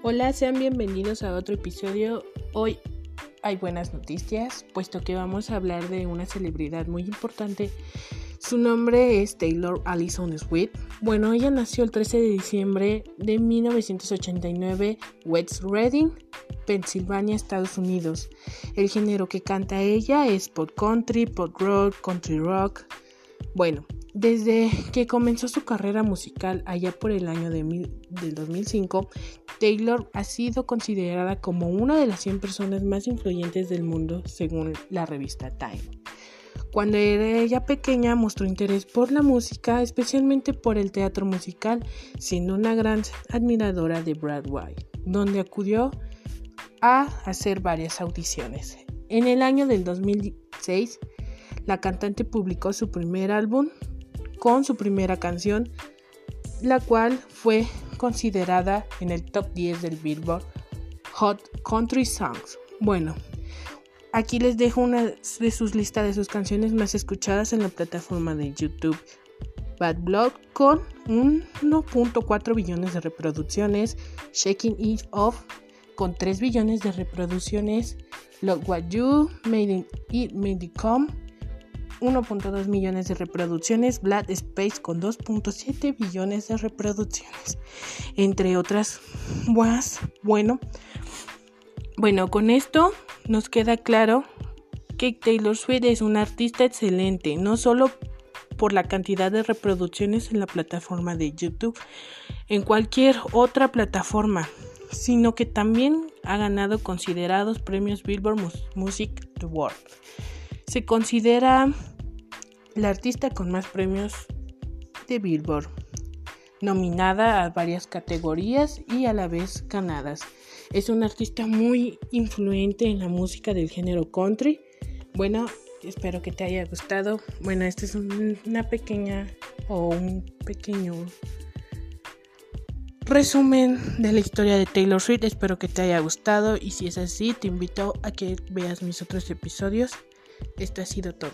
Hola, sean bienvenidos a otro episodio. Hoy hay buenas noticias, puesto que vamos a hablar de una celebridad muy importante. Su nombre es Taylor Allison Swift. Bueno, ella nació el 13 de diciembre de 1989, West Reading, Pensilvania, Estados Unidos. El género que canta ella es pop country, pop rock, country rock. Bueno, desde que comenzó su carrera musical allá por el año de del 2005, Taylor ha sido considerada como una de las 100 personas más influyentes del mundo según la revista Time. Cuando era ella pequeña mostró interés por la música, especialmente por el teatro musical, siendo una gran admiradora de Broadway, donde acudió a hacer varias audiciones. En el año del 2006, la cantante publicó su primer álbum con su primera canción, la cual fue considerada en el top 10 del Billboard Hot Country Songs. Bueno, aquí les dejo una de sus listas de sus canciones más escuchadas en la plataforma de YouTube. Bad Blood con 1.4 billones de reproducciones, Shaking It Off con 3 billones de reproducciones, Look What You Made It Made Come 1.2 millones de reproducciones, Black Space con 2.7 billones de reproducciones, entre otras más. Bueno, bueno, con esto nos queda claro que Taylor Swift es una artista excelente, no solo por la cantidad de reproducciones en la plataforma de YouTube, en cualquier otra plataforma, sino que también ha ganado considerados premios Billboard Music Award. Se considera la artista con más premios de Billboard, nominada a varias categorías y a la vez ganadas. Es una artista muy influente en la música del género country. Bueno, espero que te haya gustado. Bueno, esta es una pequeña o un pequeño resumen de la historia de Taylor Swift. Espero que te haya gustado y si es así, te invito a que veas mis otros episodios. Esto ha sido todo.